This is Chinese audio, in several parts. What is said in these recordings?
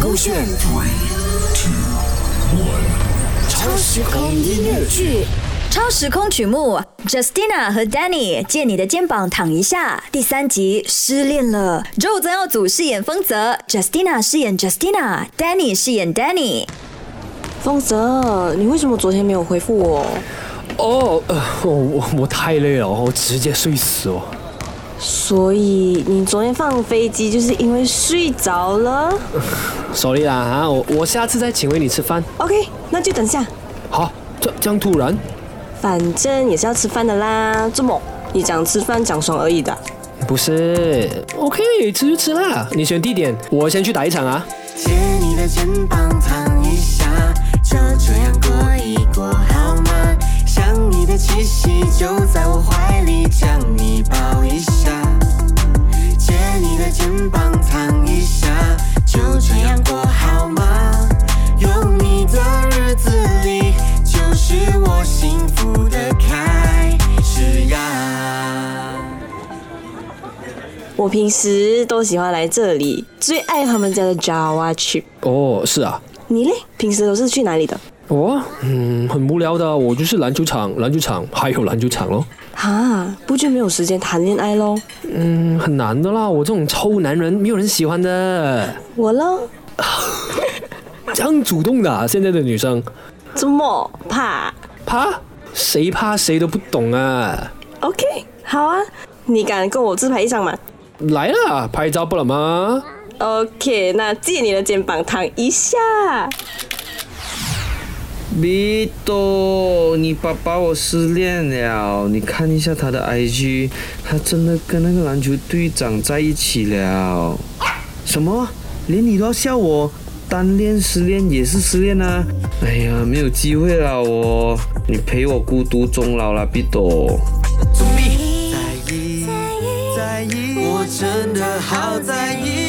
勾选 three two one 超时空音乐剧。超时空曲目，Justina 和 Danny 借你的肩膀躺一下。第三集失恋了，Joe 曾耀祖饰演丰泽，Justina 饰演 Justina，Danny 饰演 Danny。丰泽，你为什么昨天没有回复我？哦，呃，我我我太累了，我直接睡死哦。所以你昨天放飞机就是因为睡着了？Sorry 啦，啊，我我下次再请回你吃饭。OK，那就等下。好，这这样突然。反正也是要吃饭的啦，这么你讲吃饭讲爽而已的，不是？OK，吃就吃啦。你选地点，我先去打一场啊。借你的肩膀躺一下，就这样过一过好吗？想你的气息就在我怀里，将你抱一下。肩膀藏一下，就这样过好吗？有你的日子里，就是我幸福的开始呀。我平时都喜欢来这里，最爱他们家的 Java Chip。哦，是啊。你嘞？平时都是去哪里的？我，嗯，很无聊的，我就是篮球场、篮球场还有篮球场咯。啊，不就没有时间谈恋爱喽？嗯，很难的啦，我这种臭男人没有人喜欢的。我喽？这样主动的，现在的女生？怎么怕？怕？谁怕谁都不懂啊。OK，好啊，你敢跟我自拍一张吗？来了，拍照不了吗？OK，那借你的肩膀躺一下。米多，你爸爸我失恋了，你看一下他的 IG，他真的跟那个篮球队长在一起了。什么？连你都要笑我？单恋失恋也是失恋啊！哎呀，没有机会了我，你陪我孤独终老了，比多。真的好在意，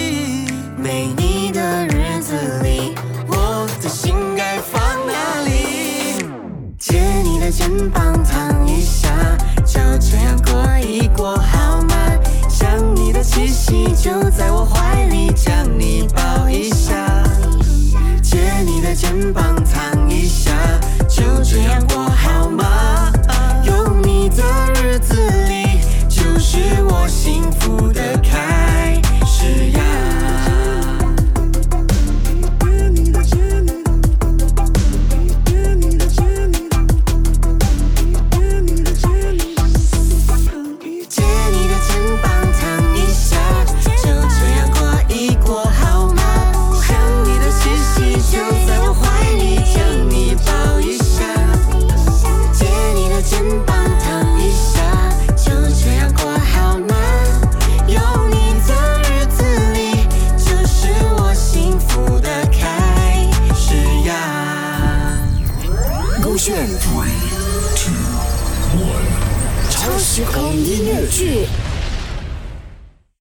超时空音乐剧。